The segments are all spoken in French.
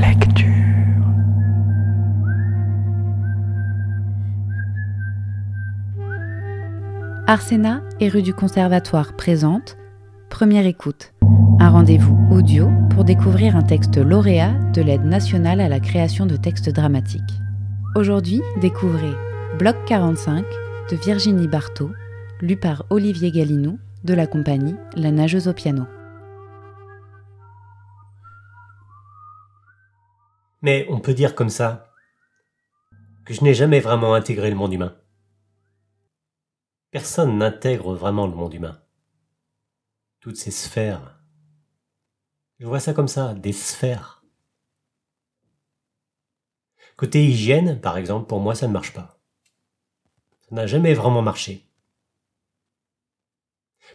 Lecture. Arsena et rue du Conservatoire présente Première écoute, un rendez-vous audio pour découvrir un texte lauréat de l'aide nationale à la création de textes dramatiques. Aujourd'hui, découvrez Bloc 45 de Virginie Barthaud, lu par Olivier Galinou de la compagnie La Nageuse au piano. Mais on peut dire comme ça que je n'ai jamais vraiment intégré le monde humain. Personne n'intègre vraiment le monde humain. Toutes ces sphères. Je vois ça comme ça, des sphères. Côté hygiène, par exemple, pour moi, ça ne marche pas. Ça n'a jamais vraiment marché.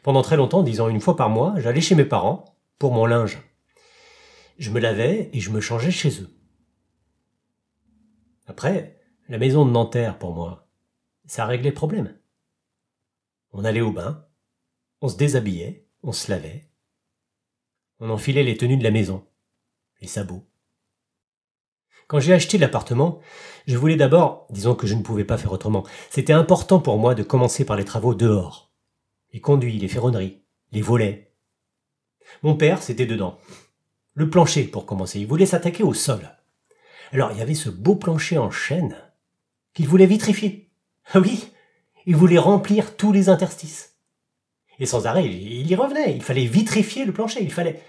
Pendant très longtemps, disons une fois par mois, j'allais chez mes parents pour mon linge. Je me lavais et je me changeais chez eux. Après, la maison de Nanterre, pour moi, ça réglait le problème. On allait au bain, on se déshabillait, on se lavait, on enfilait les tenues de la maison, les sabots. Quand j'ai acheté l'appartement, je voulais d'abord, disons que je ne pouvais pas faire autrement, c'était important pour moi de commencer par les travaux dehors. Les conduits, les ferronneries, les volets. Mon père, c'était dedans. Le plancher, pour commencer, il voulait s'attaquer au sol. Alors il y avait ce beau plancher en chêne qu'il voulait vitrifier. Ah oui, il voulait remplir tous les interstices. Et sans arrêt, il y revenait. Il fallait vitrifier le plancher. Il fallait.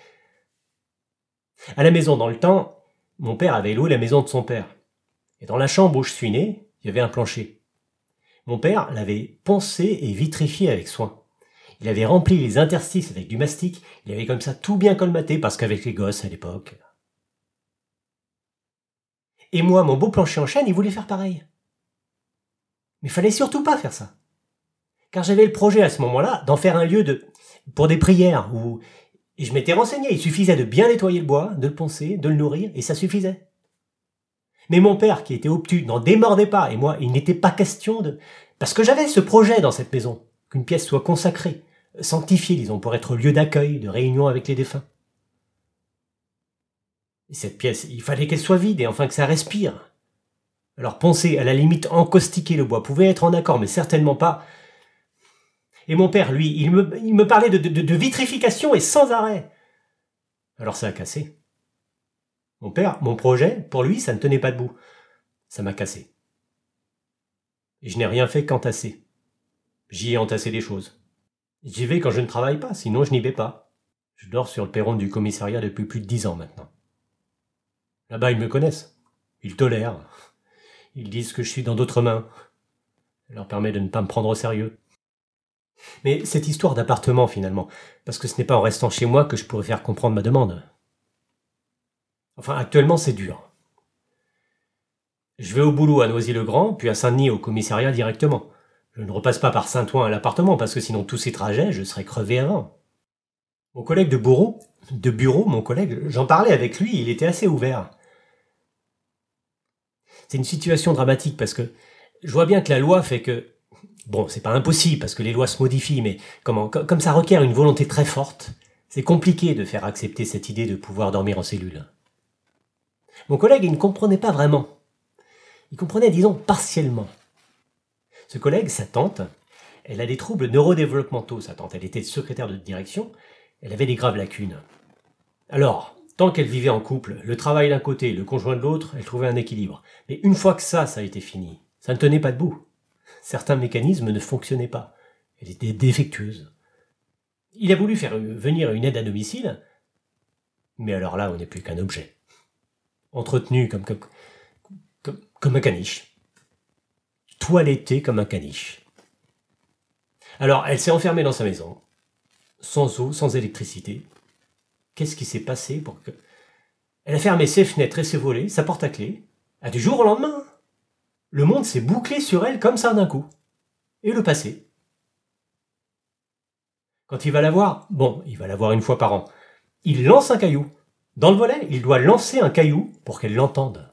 À la maison, dans le temps, mon père avait loué la maison de son père. Et dans la chambre où je suis né, il y avait un plancher. Mon père l'avait poncé et vitrifié avec soin. Il avait rempli les interstices avec du mastic. Il avait comme ça tout bien colmaté parce qu'avec les gosses à l'époque. Et moi, mon beau plancher en chêne, il voulait faire pareil. Mais fallait surtout pas faire ça. Car j'avais le projet à ce moment-là d'en faire un lieu de, pour des prières où, et je m'étais renseigné, il suffisait de bien nettoyer le bois, de le poncer, de le nourrir, et ça suffisait. Mais mon père, qui était obtus, n'en démordait pas, et moi, il n'était pas question de, parce que j'avais ce projet dans cette maison, qu'une pièce soit consacrée, sanctifiée, disons, pour être lieu d'accueil, de réunion avec les défunts. Et cette pièce, il fallait qu'elle soit vide et enfin que ça respire. Alors poncer, à la limite encaustiquer le bois, pouvait être en accord, mais certainement pas. Et mon père, lui, il me, parlait de, de vitrification et sans arrêt. Alors ça a cassé. Mon père, mon projet, pour lui, ça ne tenait pas debout. Ça m'a cassé. Et je n'ai rien fait qu'entasser. J'y ai entassé des choses. J'y vais quand je ne travaille pas, sinon je n'y vais pas. Je dors sur le perron du commissariat depuis plus de dix ans maintenant. Là-bas, ils me connaissent. Ils tolèrent. Ils disent que je suis dans d'autres mains. Ça leur permet de ne pas me prendre au sérieux. Mais cette histoire d'appartement, finalement, parce que ce n'est pas en restant chez moi que je pourrais faire comprendre ma demande. Enfin, actuellement, c'est dur. Je vais au boulot à Noisy-le-Grand, puis à Saint-Denis au commissariat directement. Je ne repasse pas par Saint-Ouen à l'appartement, parce que sinon tous ces trajets, je serais crevé avant. Mon collègue de bureau, de bureau, mon collègue, j'en parlais avec lui, il était assez ouvert c'est une situation dramatique parce que je vois bien que la loi fait que bon, c'est pas impossible parce que les lois se modifient, mais comment, comme ça requiert une volonté très forte, c'est compliqué de faire accepter cette idée de pouvoir dormir en cellule. Mon collègue, il ne comprenait pas vraiment. Il comprenait, disons, partiellement. Ce collègue, sa tante, elle a des troubles neurodéveloppementaux, sa tante. Elle était secrétaire de direction, elle avait des graves lacunes. Alors, Tant qu'elle vivait en couple, le travail d'un côté, le conjoint de l'autre, elle trouvait un équilibre. Mais une fois que ça, ça a été fini, ça ne tenait pas debout. Certains mécanismes ne fonctionnaient pas. Elle était défectueuse. Il a voulu faire venir une aide à domicile, mais alors là, on n'est plus qu'un objet. Entretenu comme un caniche. Toiletté comme un caniche. Alors, elle s'est enfermée dans sa maison, sans eau, sans électricité, Qu'est-ce qui s'est passé pour que... Elle a fermé ses fenêtres et ses volets, sa porte à clé, à du jour au lendemain. Le monde s'est bouclé sur elle comme ça d'un coup. Et le passé. Quand il va la voir, bon, il va la voir une fois par an, il lance un caillou. Dans le volet, il doit lancer un caillou pour qu'elle l'entende.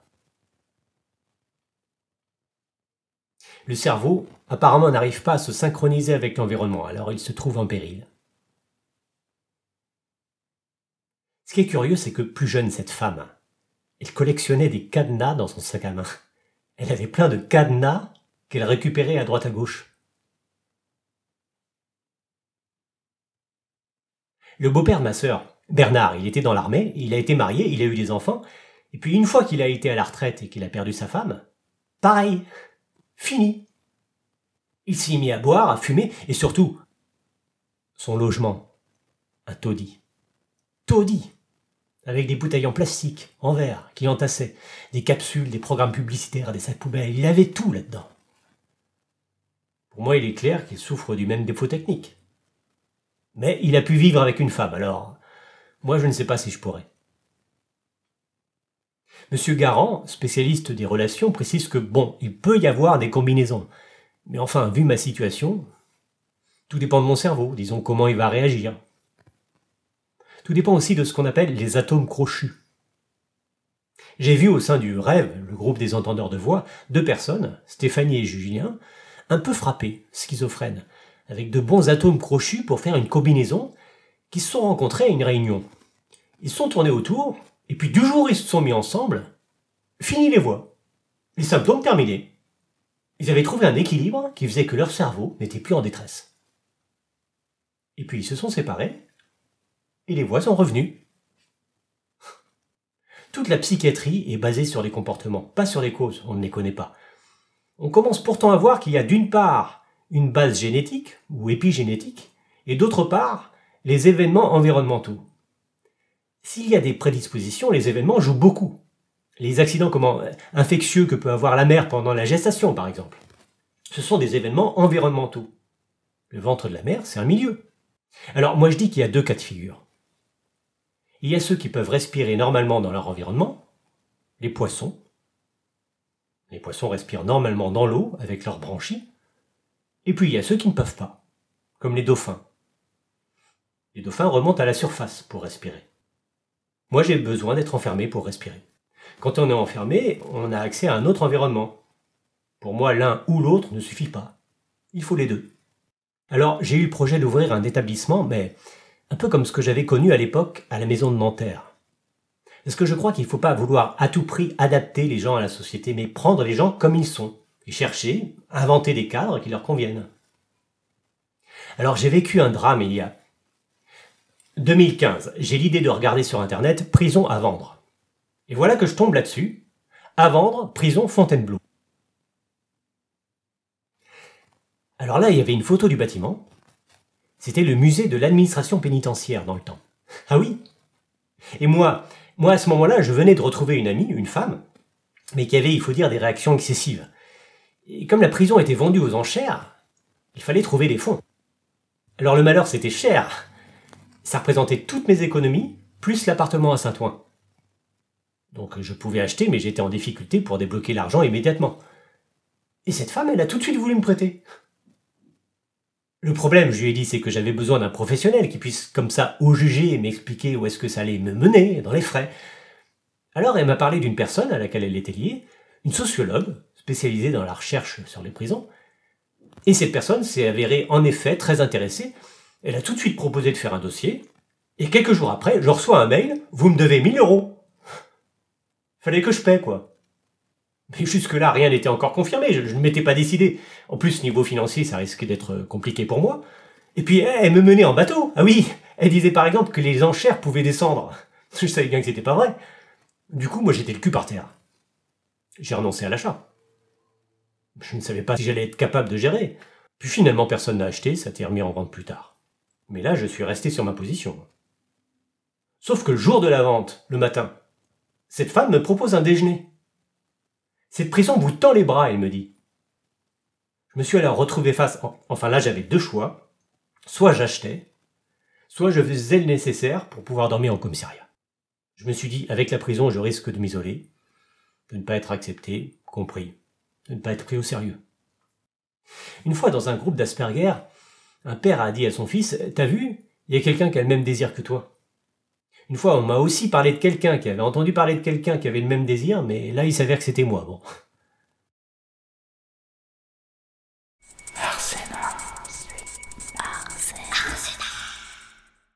Le cerveau, apparemment, n'arrive pas à se synchroniser avec l'environnement, alors il se trouve en péril. Ce qui est curieux, c'est que plus jeune, cette femme, elle collectionnait des cadenas dans son sac à main. Elle avait plein de cadenas qu'elle récupérait à droite à gauche. Le beau-père de ma sœur, Bernard, il était dans l'armée, il a été marié, il a eu des enfants, et puis une fois qu'il a été à la retraite et qu'il a perdu sa femme, pareil, fini. Il s'y est mis à boire, à fumer, et surtout, son logement, un taudis. Taudis avec des bouteilles en plastique, en verre, qu'il entassait, des capsules, des programmes publicitaires, des sacs poubelles, il avait tout là-dedans. Pour moi, il est clair qu'il souffre du même défaut technique. Mais il a pu vivre avec une femme, alors moi je ne sais pas si je pourrais. Monsieur Garand, spécialiste des relations, précise que bon, il peut y avoir des combinaisons. Mais enfin, vu ma situation, tout dépend de mon cerveau, disons comment il va réagir. Tout dépend aussi de ce qu'on appelle les atomes crochus. J'ai vu au sein du rêve, le groupe des entendeurs de voix, deux personnes, Stéphanie et Julien, un peu frappés, schizophrènes, avec de bons atomes crochus pour faire une combinaison, qui se sont rencontrés à une réunion. Ils se sont tournés autour, et puis du jour ils se sont mis ensemble, fini les voix. Les symptômes terminés. Ils avaient trouvé un équilibre qui faisait que leur cerveau n'était plus en détresse. Et puis ils se sont séparés, et les voix sont revenues. Toute la psychiatrie est basée sur les comportements, pas sur les causes, on ne les connaît pas. On commence pourtant à voir qu'il y a d'une part une base génétique ou épigénétique, et d'autre part les événements environnementaux. S'il y a des prédispositions, les événements jouent beaucoup. Les accidents comment, infectieux que peut avoir la mère pendant la gestation, par exemple. Ce sont des événements environnementaux. Le ventre de la mère, c'est un milieu. Alors moi je dis qu'il y a deux cas de figure. Il y a ceux qui peuvent respirer normalement dans leur environnement, les poissons. Les poissons respirent normalement dans l'eau avec leurs branchies. Et puis il y a ceux qui ne peuvent pas, comme les dauphins. Les dauphins remontent à la surface pour respirer. Moi j'ai besoin d'être enfermé pour respirer. Quand on est enfermé, on a accès à un autre environnement. Pour moi, l'un ou l'autre ne suffit pas. Il faut les deux. Alors j'ai eu le projet d'ouvrir un établissement, mais un peu comme ce que j'avais connu à l'époque à la maison de Nanterre. Parce que je crois qu'il ne faut pas vouloir à tout prix adapter les gens à la société, mais prendre les gens comme ils sont, et chercher, inventer des cadres qui leur conviennent. Alors j'ai vécu un drame il y a 2015. J'ai l'idée de regarder sur Internet prison à vendre. Et voilà que je tombe là-dessus. À vendre, prison Fontainebleau. Alors là, il y avait une photo du bâtiment, c'était le musée de l'administration pénitentiaire dans le temps. Ah oui Et moi, moi à ce moment-là, je venais de retrouver une amie, une femme, mais qui avait, il faut dire, des réactions excessives. Et comme la prison était vendue aux enchères, il fallait trouver des fonds. Alors le malheur, c'était cher. Ça représentait toutes mes économies, plus l'appartement à Saint-Ouen. Donc je pouvais acheter, mais j'étais en difficulté pour débloquer l'argent immédiatement. Et cette femme, elle a tout de suite voulu me prêter. Le problème, je lui ai dit, c'est que j'avais besoin d'un professionnel qui puisse comme ça au juger et m'expliquer où est-ce que ça allait me mener dans les frais. Alors elle m'a parlé d'une personne à laquelle elle était liée, une sociologue spécialisée dans la recherche sur les prisons. Et cette personne s'est avérée en effet très intéressée. Elle a tout de suite proposé de faire un dossier. Et quelques jours après, je reçois un mail, vous me devez 1000 euros. Fallait que je paie, quoi. Mais jusque-là, rien n'était encore confirmé, je, ne m'étais pas décidé. En plus, niveau financier, ça risquait d'être compliqué pour moi. Et puis, elle me menait en bateau. Ah oui, elle disait par exemple que les enchères pouvaient descendre. Je savais bien que c'était pas vrai. Du coup, moi, j'étais le cul par terre. J'ai renoncé à l'achat. Je ne savais pas si j'allais être capable de gérer. Puis finalement, personne n'a acheté, ça t'est remis en vente plus tard. Mais là, je suis resté sur ma position. Sauf que le jour de la vente, le matin, cette femme me propose un déjeuner. Cette prison vous tend les bras, elle me dit. Je me suis alors retrouvé face, enfin là j'avais deux choix. Soit j'achetais, soit je faisais le nécessaire pour pouvoir dormir en commissariat. Je me suis dit, avec la prison, je risque de m'isoler, de ne pas être accepté, compris, de ne pas être pris au sérieux. Une fois dans un groupe d'Asperger, un père a dit à son fils, T'as vu, il y a quelqu'un qui a le même désir que toi. Une fois, on m'a aussi parlé de quelqu'un qui avait entendu parler de quelqu'un qui avait le même désir, mais là, il s'avère que c'était moi. Bon.